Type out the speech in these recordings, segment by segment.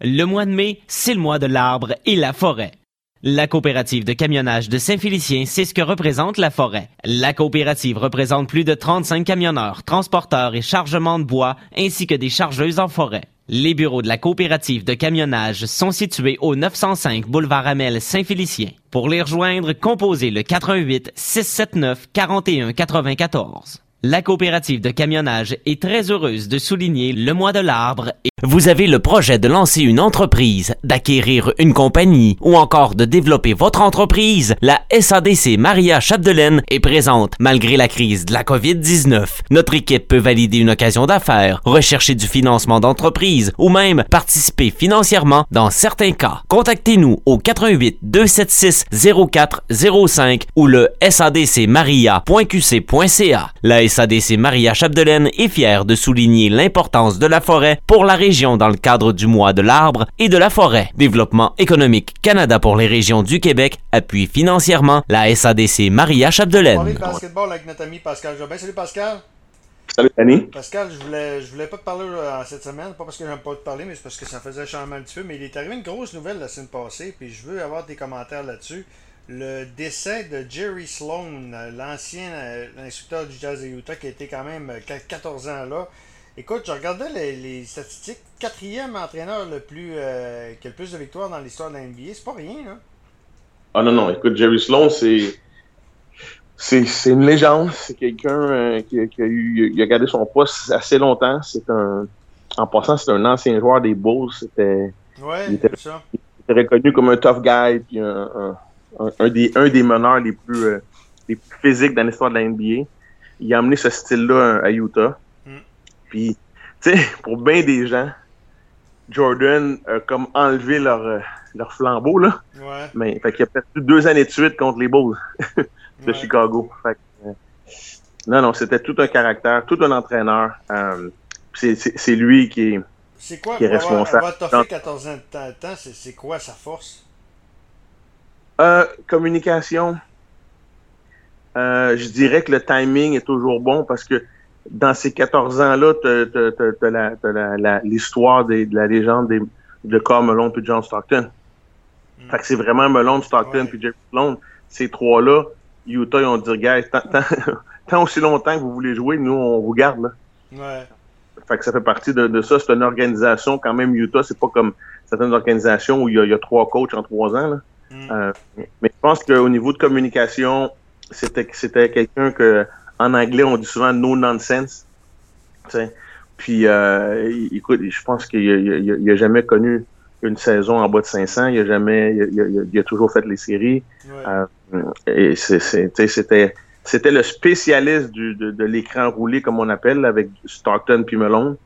Le mois de mai, c'est le mois de l'arbre et la forêt. La coopérative de camionnage de Saint-Félicien, c'est ce que représente la forêt. La coopérative représente plus de 35 camionneurs, transporteurs et chargements de bois, ainsi que des chargeuses en forêt. Les bureaux de la coopérative de camionnage sont situés au 905 boulevard Amel Saint-Félicien. Pour les rejoindre, composez le 88 679 41 94. La coopérative de camionnage est très heureuse de souligner le mois de l'arbre et vous avez le projet de lancer une entreprise, d'acquérir une compagnie ou encore de développer votre entreprise, la SADC Maria Chapdelaine est présente malgré la crise de la COVID-19. Notre équipe peut valider une occasion d'affaires, rechercher du financement d'entreprise ou même participer financièrement dans certains cas. Contactez-nous au 88 276 0405 ou le sadcmaria.qc.ca. La SADC Maria Chapdelaine est fière de souligner l'importance de la forêt pour la région dans le cadre du mois de l'arbre et de la forêt. Développement économique Canada pour les régions du Québec appuie financièrement la SADC Maria Chapdelaine. Parler de basketball avec notre ami Pascal Jobin. Salut Pascal. Salut Danny. Pascal, je voulais, je voulais pas te parler euh, cette semaine, pas parce que j'aime pas te parler, mais c'est parce que ça faisait changement un petit peu. Mais il est arrivé une grosse nouvelle la semaine passée, puis je veux avoir des commentaires là-dessus. Le décès de Jerry Sloan, l'ancien euh, instructeur du Jazz de Utah, qui été quand même euh, 14 ans là. Écoute, je regardais les, les statistiques. Quatrième entraîneur le plus euh, qui a le plus de victoires dans l'histoire de la NBA. C'est pas rien, là. Ah non, non, écoute, Jerry Sloan, c'est. C'est, une légende. C'est quelqu'un euh, qui, qui a eu. Il a gardé son poste assez longtemps. C'est un. En passant, c'est un ancien joueur des Bulls. C'était. Ouais, il était, c'est ça. il était reconnu comme un tough guy, puis un, un, un, un des, un des meneurs les plus, euh, les plus physiques dans l'histoire de la NBA. Il a amené ce style-là à Utah. Puis, tu sais, pour bien des gens, Jordan a comme enlevé leur, euh, leur flambeau, là. Ouais. Mais, fait qu'il a perdu deux années de suite contre les Bulls de Ouais. Chicago. Fait que, euh, non, non, c'était tout un caractère, tout un entraîneur. Euh, c'est, lui qui est. C'est quoi qui est pour avoir, responsable. avoir toffé 14 ans de temps, c'est, c'est quoi sa force? Euh, communication. Euh, je dirais que le timing est toujours bon parce que dans ces 14 ans-là, t'as, l'histoire de la légende des, de Carl Malone puis John Stockton. Mm. Fait que c'est vraiment Malone, Stockton Ouais. puis Jeff Malone. Ces trois-là, Utah, ils ont dit, gars, tant, tant, tant aussi longtemps que vous voulez jouer, nous, on vous garde. Là. Ouais. Fait que ça fait partie de, de ça. C'est une organisation, quand même, Utah, c'est pas comme certaines organisations où il y y a trois coachs en trois ans. Là. Mm. Euh, mais je pense qu'au niveau de communication, c'était quelqu'un que en anglais on dit souvent no nonsense. Puis euh, écoute, je pense qu'il a, il a- il a jamais connu une saison en bas de 500. Il a jamais, il a, il a- il a toujours fait les séries. Ouais. Euh, et c'était c'était le spécialiste du, de, de l'écran roulé comme on appelle avec Stockton puis Malone.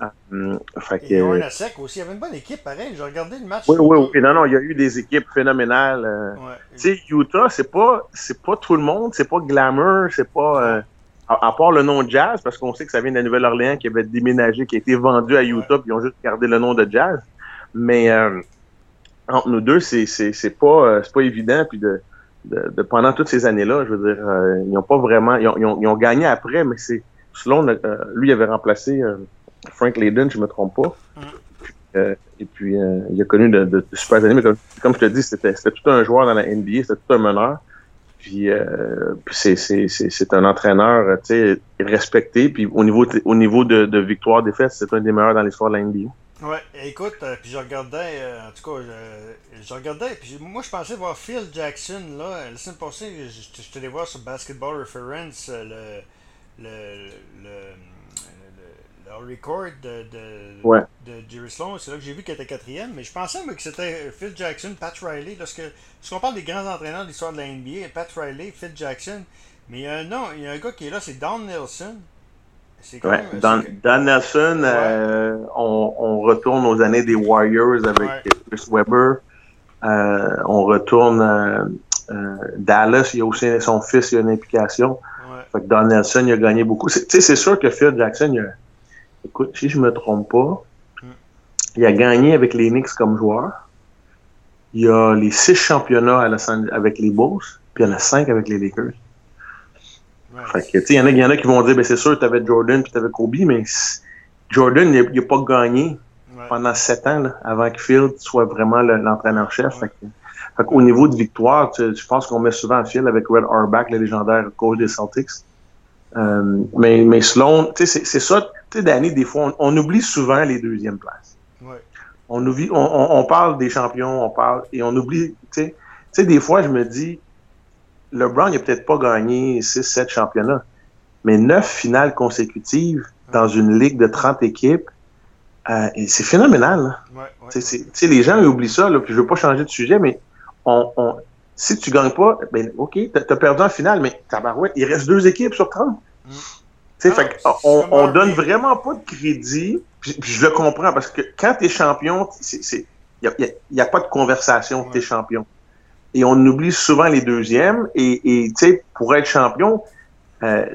Euh, fait Et que, aussi, il y avait une bonne équipe, pareil. J'ai regardé le match. oui, oui, oui. Non, non, il y a eu des équipes phénoménales. euh, Ouais. tu sais, Utah, c'est pas, c'est pas tout le monde, c'est pas glamour, c'est pas, euh, à, à part le nom Jazz, parce qu'on sait que ça vient de la Nouvelle-Orléans qui avait déménagé, qui a été vendu à Utah, puis ils ont juste gardé le nom de Jazz. Mais euh, entre nous deux, c'est, c'est, c'est pas, euh, c'est pas évident. Puis de, de, de- pendant toutes ces années-là, je veux dire, ils ont pas vraiment, ils ont, ils ont, ils ont gagné après, mais c'est, euh, lui, il avait remplacé Frank Layden, je me trompe pas. Euh, et puis, euh, il a connu de, super années, mais comme, je te dis, c'était, tout un joueur dans la NBA, c'était tout un meneur. Puis, euh, puis c'est, un entraîneur, euh, respecté. Puis au niveau, au niveau de, de victoire, défaite, c'est un des meilleurs dans l'histoire de la NBA. Ouais, écoute, puis je regardais, en tout cas, je, je regardais, puis moi je pensais voir Phil Jackson, là, la semaine passée, je, je, voir sur Basketball Reference le, le, le, le, le record de, de, Ouais. de Jerry Sloan, c'est là que j'ai vu qu'il était quatrième, mais je pensais moi, que c'était Phil Jackson, Pat Riley, lorsque, lorsqu'on parle des grands entraîneurs de l'histoire de la NBA, Pat Riley, Phil Jackson, mais nom, il y a un gars qui est là, c'est Don Nelson. C'est quand Ouais. même- Dans, c'est- dans Nelson, euh, on, on retourne aux années des Warriors avec. Chris Webber. Euh, on retourne euh, Dallas, il y a aussi son fils, il y a une implication. ouais. Fait que Don Nelson, il a gagné beaucoup. C'est- Tu sais, c'est sûr que Phil Jackson, il a, écoute, si je me trompe pas, Mm. il a gagné avec les Knicks comme joueur. Il y a les six championnats à Los Angeles avec les Bulls, puis il y en a cinq avec les Lakers. Ouais. Fait que, tu sais, il y en a, il y en a qui vont dire, ben, c'est sûr, tu avais Jordan puis tu avais Kobe, mais Jordan, il n'a pas gagné pendant sept ans avant que Field soit vraiment l'entraîneur-chef. Au niveau de victoire, je pense qu'on met souvent Field avec Red Auerbach, le légendaire coach des Celtics. Euh, mais, mais Sloan, c'est ça, tu sais, Danny, des fois, on, oublie souvent les deuxièmes places. On, oublie, on, parle des champions, on parle, et on oublie, tu sais, des fois, je me dis, LeBron n'a peut-être pas gagné 6-7 championnats, mais 9 finales consécutives dans une ligue de 30 équipes, euh, c'est phénoménal. Ouais, les gens oublient ça, là, puis je veux pas changer de sujet, mais on, on si tu gagnes pas, ben OK, tu as, perdu en finale, mais tabarouette, il reste deux équipes sur 30. Mm. Ah, fait on, on donne vraiment pas de crédit, puis, je le comprends, parce que quand tu es champion, il n'y a, y a, pas de conversation, tu es champion. Et on oublie souvent les deuxièmes, et, et pour être champion, euh,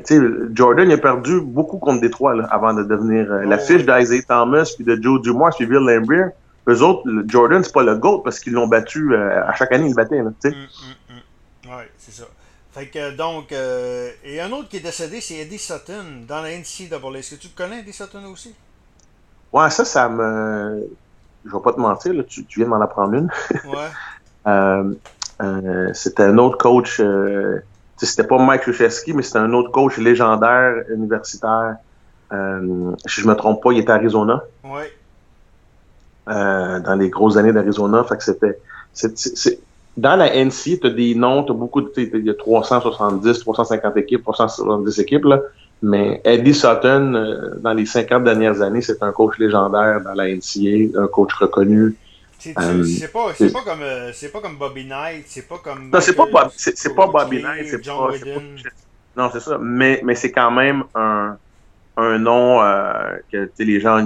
Jordan a perdu beaucoup contre Détroit là, avant de devenir euh, la fiche d'Isaiah Thomas puis de Joe Dumois puis Bill Lambier. Eux autres, Jordan, c'est pas le GOAT parce qu'ils l'ont battu euh, à chaque année, ils le battaient. Là, mm, mm, mm. Oui, c'est ça. Fait que donc, euh, et un autre qui est décédé, c'est Eddie Sutton dans la NCAA. Est-ce que tu connais Eddie Sutton aussi? Ouais, ça, ça me. Je vais pas te mentir, là, tu, tu viens de m'en apprendre une. ouais. euh, euh, c'était un autre coach. C'était pas Mike Krzyzewski, mais c'était un autre coach légendaire universitaire. Si je me trompe pas, il était à Arizona. Ouais. Dans les grosses années d'Arizona. Fait que c'était. Dans la NC, tu as des noms, tu as beaucoup de. Il y a 370, 350 équipes, 370 équipes, là. Mais Eddie Sutton, euh, dans les 50 dernières années, c'est un coach légendaire dans la NCA, un coach reconnu. C'est euh, pas, pas, comme, c'est pas comme Bobby Knight, c'est pas comme. Non, c'est pas, c'est pas Bobby Knight, c'est pas, pas, Non, c'est ça. Mais, mais c'est quand même un, un nom euh, que les gens,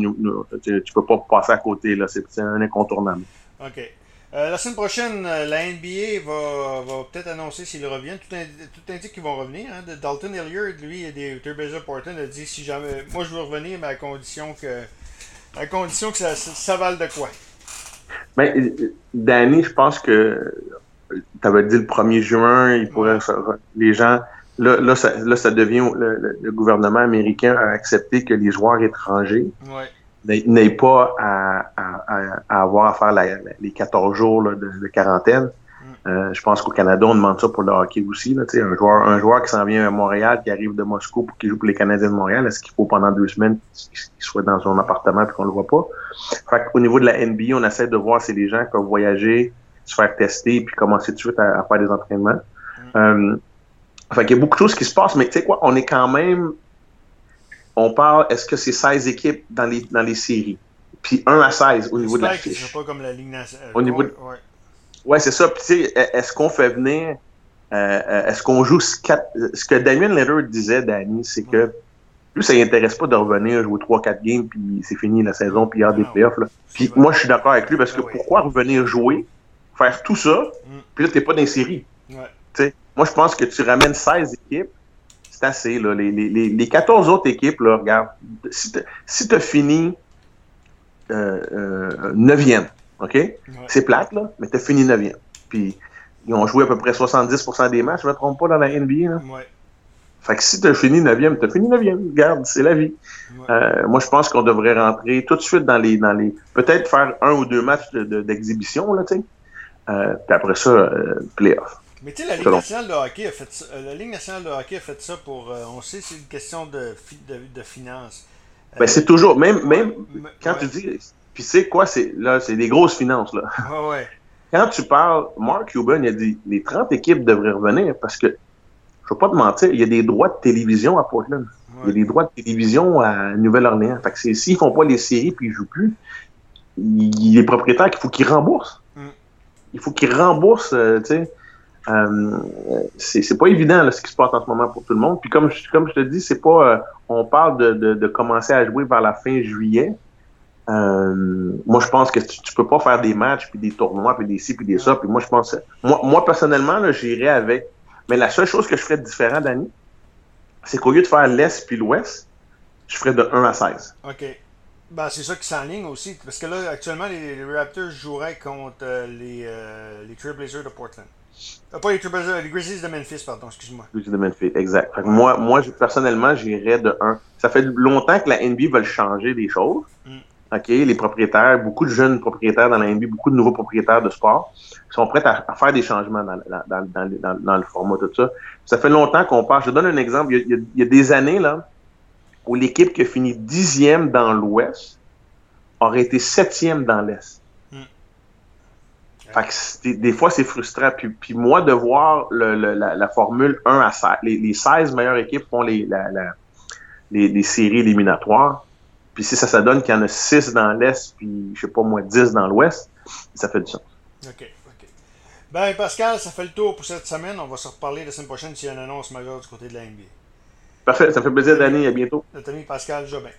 tu, peux pas passer à côté. là C'est un incontournable. OK. Euh, la semaine prochaine, euh, la NBA va, va peut-être annoncer s'ils reviennent. Tout, tout indique qu'ils vont revenir. Hein. Dalton Hilliard, lui, et des Turbazer Portland, a dit si jamais. Moi, je veux revenir, mais à condition que. À condition que ça, ça, vale de quoi. Ben, Danny, je pense que. Tu avais dit le 1er juin, il pourrait, les gens Là, là, ça, là, ça devient le, gouvernement américain a accepté que les joueurs étrangers n'aient pas à, avoir à faire les 14 jours de, quarantaine. Mm. Euh, je pense qu'au Canada, on demande ça pour le hockey aussi. Là, un, joueur, un joueur qui s'en vient à Montréal, qui arrive de Moscou pour qu'il joue pour les Canadiens de Montréal, est-ce qu'il faut pendant deux semaines qu'il soit dans son appartement et qu'on le voit pas? Fait Au niveau de la NBA, on essaie de voir si les gens peuvent voyager, se faire tester puis commencer tout de suite à, faire des entraînements. Mm. Euh, fait qu'il y a beaucoup de choses qui se passent, mais tu sais quoi, on est quand même. On parle, est-ce que c'est 16 équipes dans les, dans les séries? Puis 1 à 16 au niveau de la fiche. pas comme la Ligue nationale. Au niveau de... ouais. ouais c'est ça. Puis tu sais, est-ce qu'on fait venir. Euh, euh est-ce qu'on joue ce, ce que Damien Lillard disait, Danny, c'est que lui, ça n'intéresse pas de revenir jouer 3-4 games, puis c'est fini la saison, puis il y a des playoffs. Là. Puis moi, je suis d'accord avec lui parce que ah pourquoi revenir jouer, faire tout ça, mm. puis là, t'es pas dans les séries? Ouais. Moi, je pense que tu ramènes 16 équipes, c'est assez. Là. Les, les, les 14 autres équipes, là, regarde, si tu as fini euh, euh, 9e, OK? C'est plate, là, mais tu as fini 9e. Puis, ils ont joué à peu près 70% des matchs, je ne me trompe pas, dans la NBA. Là. Ouais. Fait que si tu as fini 9e, tu as fini 9e. Regarde, c'est la vie. Euh, moi, je pense qu'on devrait rentrer tout de suite dans les. Dans les Peut-être faire un ou deux matchs d'exhibition, de, là, tu sais. Euh, puis après ça, euh, playoff. Mais tu sais, la Ligue nationale de hockey a fait ça, euh, la Ligue nationale de hockey a fait ça pour. Euh, on sait c'est une question de, de, de finances. Ben, c'est toujours, même, même quand tu dis. Puis c'est quoi, c'est là, c'est des grosses finances, là. Ouais, ouais. Quand tu parles, Mark Cuban, il a dit les 30 équipes devraient revenir parce que, je ne vais pas te mentir, il y a des droits de télévision à Portland. Il y a des droits de télévision à Nouvelle-Orléans. Fait que s'ils font pas les séries puis ils jouent plus, il, est propriétaire qu'il faut qu'ils remboursent. Mm. Il faut qu'ils remboursent, euh, tu sais. Euh, c'est pas évident là, ce qui se passe en ce moment pour tout le monde. Puis comme je, comme je te dis, c'est pas. Euh, on parle de, de, de, commencer à jouer vers la fin juillet. Euh, moi, je pense que tu, peux pas faire des matchs puis des tournois puis des ci puis des ça. Puis moi, je pense. Moi, moi personnellement, j'irais avec. Mais la seule chose que je ferais différent, Danny, c'est qu'au lieu de faire l'Est puis l'Ouest, je ferais de 1 à 16. OK. Ben, c'est ça qui s'enligne aussi. Parce que là, actuellement, les, Raptors joueraient contre les, les Trailblazers de Portland. Euh, pas les les Grizzlies de Memphis, pardon, excuse-moi. Grizzlies de Memphis, exact. moi, moi personnellement, j'irais de 1. Ça fait longtemps que la NBA veut changer des choses. Mm. OK, les propriétaires, beaucoup de jeunes propriétaires dans la NBA, beaucoup de nouveaux propriétaires de sport sont prêts à, faire des changements dans, dans, dans, dans, le format, tout ça. Ça fait longtemps qu'on parle. Je donne un exemple. Il y a, il y a des années, là, où l'équipe qui a fini dixième dans l'Ouest aurait été septième dans l'Est. Fait que des, fois, c'est frustrant. Puis, puis, moi, de voir le, la, la, formule 1 à 16, les, les 16 meilleures équipes font les, la, les, les séries éliminatoires puis si ça, ça donne qu'il y en a 6 dans l'Est, puis je sais pas moi, 10 dans l'Ouest, ça fait du sens. OK, OK. Ben, Pascal, ça fait le tour pour cette semaine. On va se reparler la semaine prochaine s'il y a une annonce majeure du côté de la NBA. Parfait, ça fait plaisir, Danny. À bientôt. Notre ami Pascal Jobin.